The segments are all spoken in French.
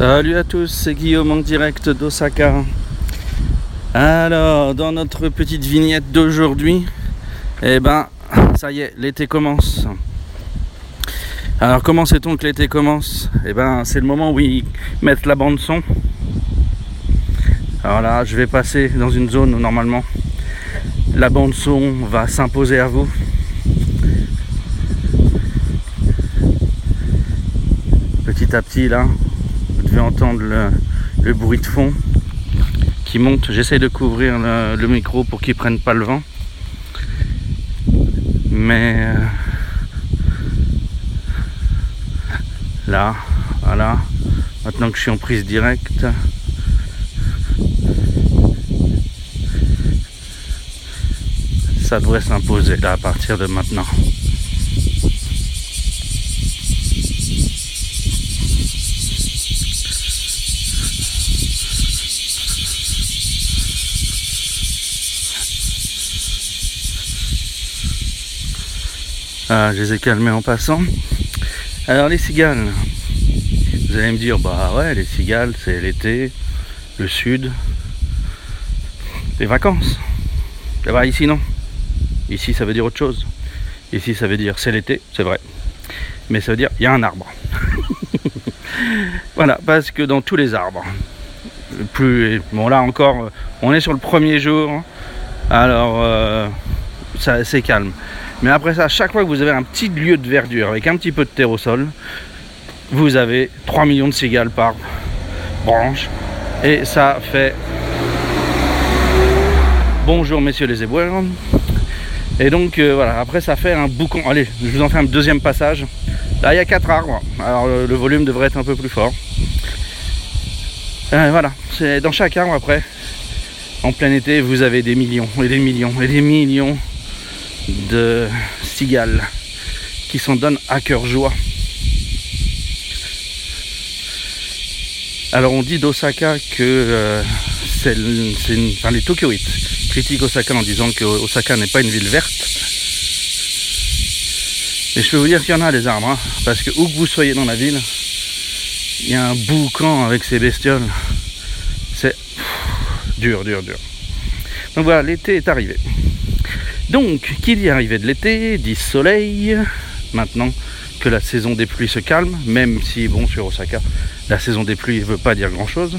Salut à tous, c'est Guillaume en direct d'Osaka. Alors, dans notre petite vignette d'aujourd'hui, eh ben, ça y est, l'été commence. Alors, comment sait-on que l'été commence? Eh ben, c'est le moment où ils mettent la bande son. Alors là, je vais passer dans une zone où normalement la bande son va s'imposer à vous. Petit à petit, là, devez entendre le, bruit de fond qui monte. J'essaie de couvrir le, micro pour qu'il prenne pas le vent. Mais euh, là, voilà, maintenant que je suis en prise directe, ça devrait s'imposer là à partir de maintenant. Ah, je les ai calmés en passant. Alors les cigales, vous allez me dire, bah ouais, les cigales, c'est l'été, le sud, les vacances. Et bah ici non? Ici ça veut dire autre chose. Ici ça veut dire c'est l'été, c'est vrai. Mais ça veut dire il y a un arbre. voilà, parce que dans tous les arbres, plus bon là encore, on est sur le premier jour, alors euh, c'est calme. Mais après ça, chaque fois que vous avez un petit lieu de verdure avec un petit peu de terre au sol, vous avez 3 millions de cigales par branche. Et ça fait bonjour messieurs les éboueurs. Et donc euh, voilà, après ça fait un boucan. Allez, je vous en fais un deuxième passage. Là il y a 4 arbres, alors le, volume devrait être un peu plus fort. Euh, voilà, dans chaque arbre après, en plein été, vous avez des millions et des millions et des millions de cigales qui s'en donnent à cœur joie. Alors on dit d'Osaka que euh, c'est enfin, les Tokyoïtes critiquent Osaka en disant que Osaka n'est pas une ville verte. Et je peux vous dire qu'il y en a des arbres, hein, parce que où que vous soyez dans la ville, il y a un boucan avec ces bestioles. C'est dur, dur, dur. Donc voilà, l'été est arrivé. Donc, qui dit arrivée de l'été, dit soleil. Maintenant que la saison des pluies se calme, même si, bon, sur Osaka, la saison des pluies ne veut pas dire grand-chose.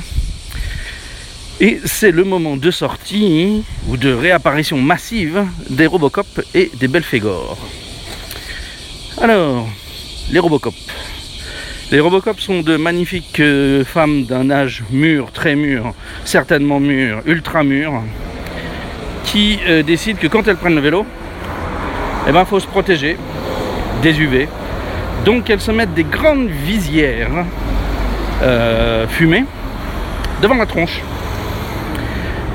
Et c'est le moment de sortie ou de réapparition massive des Robocop et des Belphégor. Alors, les Robocop. Les Robocop sont de magnifiques euh, femmes d'un âge mûr, très mûr, certainement mûr, ultra mûr, qui euh, décident que quand elles prennent le vélo, eh ben, faut se protéger des UV. Donc elles se mettent des grandes visières euh, fumées devant la tronche.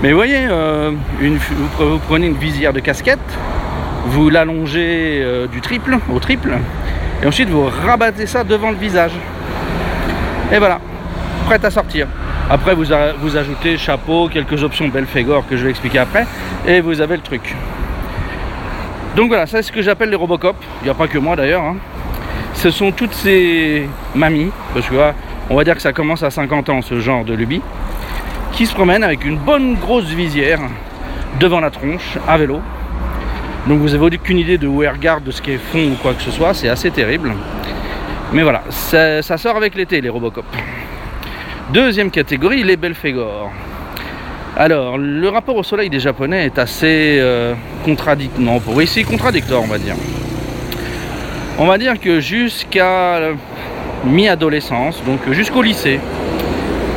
Mais vous voyez, euh, vous, prenez une visière de casquette, vous l'allongez du triple au triple, et ensuite vous rabattez ça devant le visage. Et voilà, prête à sortir. Après, vous, ajoutez chapeau, quelques options Belphégor que je vais expliquer après, et vous avez le truc. Donc voilà, ça c'est ce que j'appelle les Robocop. Il n'y a pas que moi d'ailleurs. Hein. Ce sont toutes ces mamies, parce que on va dire que ça commence à 50 ans ce genre de lubie, qui se promènent avec une bonne grosse visière devant la tronche à vélo. Donc vous avez aucune idée de où elles regardent, de ce qu'elles font ou quoi que ce soit, c'est assez terrible. Mais voilà, ça, ça sort avec l'été les Robocop. Deuxième catégorie, les Belphégor. Alors, le rapport au soleil des Japonais est assez euh, contradictoire. Contradictoire, on va dire. On va dire que jusqu'à mi-adolescence, donc jusqu'au lycée,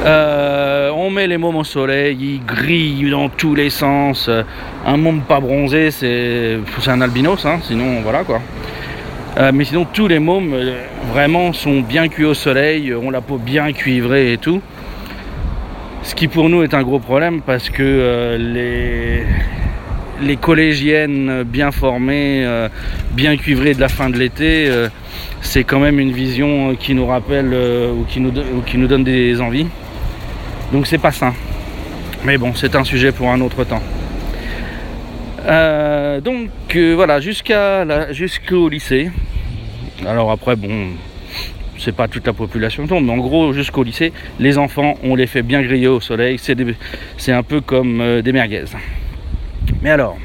euh, on met les mômes au soleil, ils grillent dans tous les sens. Un môme pas bronzé, c'est un albinos, hein, sinon voilà quoi. Euh, mais sinon, tous les mômes euh, vraiment sont bien cuits au soleil, ont la peau bien cuivrée et tout. Ce qui pour nous est un gros problème parce que euh, les, collégiennes bien formées, bien cuivrées de la fin de l'été, c'est quand même une vision qui nous rappelle ou, qui nous, ou qui nous donne des envies. Donc c'est pas sain. Mais bon, c'est un sujet pour un autre temps. Euh, donc euh, voilà, jusqu'au lycée. Alors après, bon, c'est pas toute la population tombe, mais en gros, jusqu'au lycée, les enfants, on les fait bien griller au soleil. C'est, un peu comme euh, des merguez. Mais alors,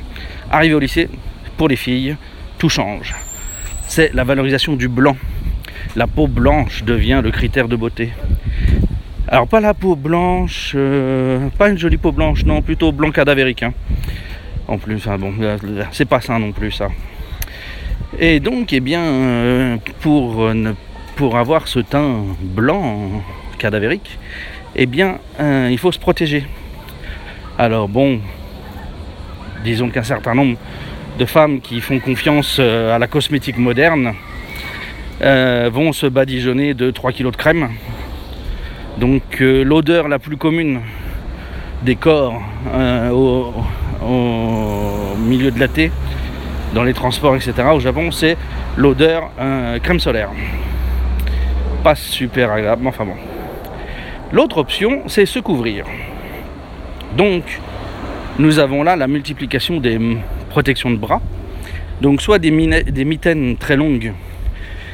arrivé au lycée, pour les filles, tout change. C'est la valorisation du blanc. La peau blanche devient le critère de beauté. Alors pas la peau blanche, pas une jolie peau blanche, non, plutôt blanc cadavérique. hein. En plus, enfin bon, c'est pas ça non plus ça. Et donc, eh bien, euh, pour, euh, pour avoir ce teint blanc cadavérique, eh bien, euh, il faut se protéger. Alors bon, disons qu'un certain nombre de femmes qui font confiance à la cosmétique moderne vont se badigeonner de 3 kg de crème. Donc l'odeur la plus commune des corps au, au milieu de la thé, dans les transports, etc. au Japon, c'est l'odeur crème solaire. Pas super agréable, mais enfin bon. L'autre option, c'est se couvrir. Donc, nous avons là la multiplication des protections de bras. Donc, soit des mitaines très longues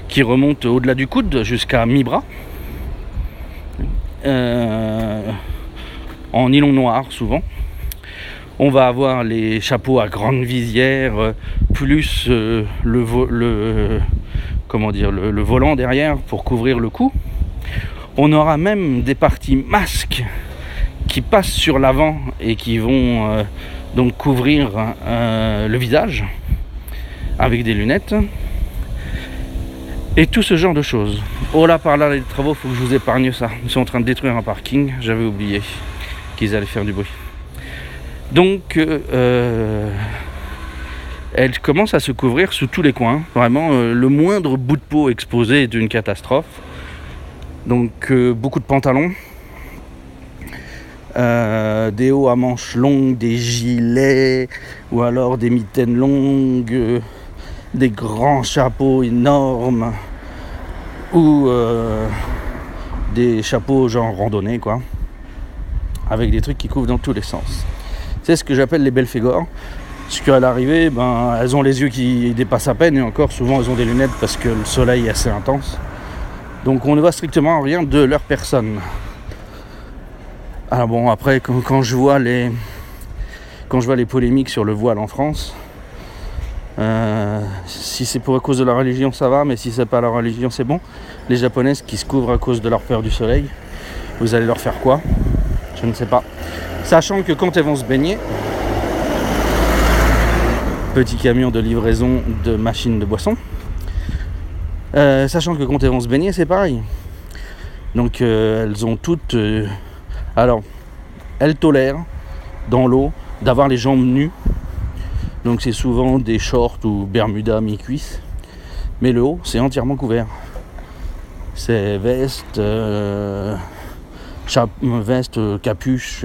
qui remontent au-delà du coude jusqu'à mi-bras. Euh, en nylon noir souvent. On va avoir les chapeaux à grande visière, euh, plus euh, le, volant derrière pour couvrir le cou. On aura même des parties masques qui passent sur l'avant et qui vont euh, donc couvrir le visage avec des lunettes. Et tout ce genre de choses. Oh là, par là, les travaux, faut que je vous épargne ça. Ils sont en train de détruire un parking. J'avais oublié qu'ils allaient faire du bruit. Donc, euh, euh, elle commence à se couvrir sous tous les coins. Vraiment, euh, le moindre bout de peau exposé est une catastrophe. Donc, beaucoup de pantalons. des hauts à manches longues, des gilets, ou alors des mitaines longues, des grands chapeaux énormes, ou des chapeaux genre randonnée, quoi, avec des trucs qui couvrent dans tous les sens. C'est ce que j'appelle les belles figures. Parce qu'à l'arrivée, ben, elles ont les yeux qui dépassent à peine, et encore souvent elles ont des lunettes parce que le soleil est assez intense. Donc on ne voit strictement rien de leur personne. Alors bon, après, quand, je vois les, quand polémiques sur le voile en France, euh, si c'est pour cause de la religion, ça va, mais si c'est pas la religion, c'est bon. Les japonaises qui se couvrent à cause de leur peur du soleil, vous allez leur faire quoi? Je ne sais pas. Sachant que quand elles vont se baigner, petit camion de livraison de machines de boisson, euh, sachant que quand elles vont se baigner, c'est pareil. Donc euh, elles ont toutes. euh, alors, elles tolèrent dans l'eau d'avoir les jambes nues. Donc c'est souvent des shorts ou bermudas mi-cuisse. Mais le haut, c'est entièrement couvert. C'est veste, veste, capuche,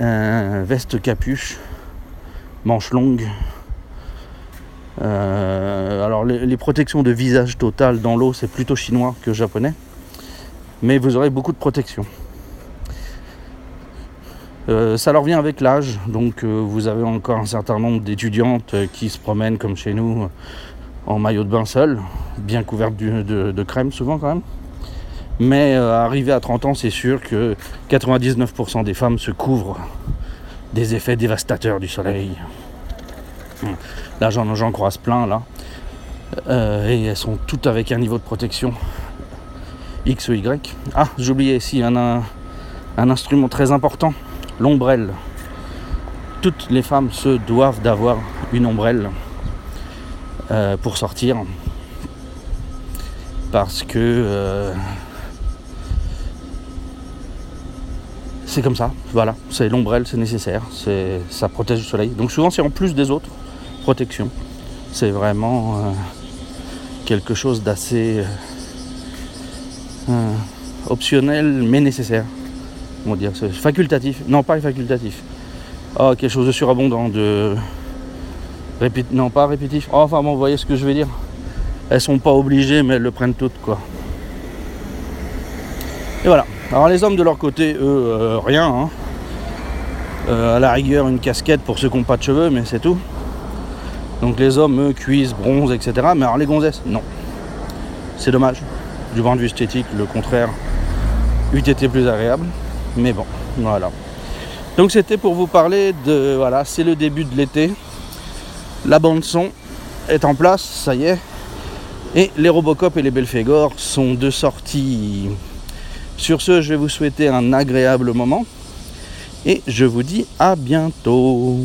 euh, veste, capuche, manches longues. Euh, alors les, protections de visage total dans l'eau, c'est plutôt chinois que japonais. Mais vous aurez beaucoup de protection. Euh, ça leur vient avec l'âge, donc vous avez encore un certain nombre d'étudiantes qui se promènent comme chez nous en maillot de bain seul, bien couvertes du- de, de crème souvent quand même. Mais euh, arrivé à 30 ans, c'est sûr que 99% des femmes se couvrent des effets dévastateurs du soleil. Hum. Là j'en, croise plein là. Euh, et elles sont toutes avec un niveau de protection X ou Y. Ah, oublié ici un, un- instrument très important, l'ombrelle. Toutes les femmes se doivent d'avoir une ombrelle euh, pour sortir. Parce que c'est comme ça, voilà, c'est l'ombrelle, c'est nécessaire, c'est, ça protège du soleil. Donc souvent c'est en plus des autres protections. C'est vraiment euh, quelque chose d'assez euh, euh, optionnel mais nécessaire. Comment dire, c'est facultatif. Non, pas facultatif. Oh, quelque chose de surabondant, de répé- non pas répétitif. Oh, enfin bon, vous voyez ce que je veux dire. Elles sont pas obligées, mais elles le prennent toutes quoi. Et voilà. Alors les hommes de leur côté, eux, euh, rien. hein. Euh, à la rigueur, une casquette pour ceux qui n'ont pas de cheveux, mais c'est tout. Donc les hommes, eux, cuissent, bronzent, etc. Mais alors les gonzesses, non. C'est dommage. Du point de vue esthétique, le contraire eût été plus agréable. Mais bon, voilà. Donc c'était pour vous parler de... Voilà, c'est le début de l'été. La bande son est en place, ça y est. Et les Robocop et les Belphégor sont deux sorties. Sur ce, je vais vous souhaiter un agréable moment. Et je vous dis à bientôt.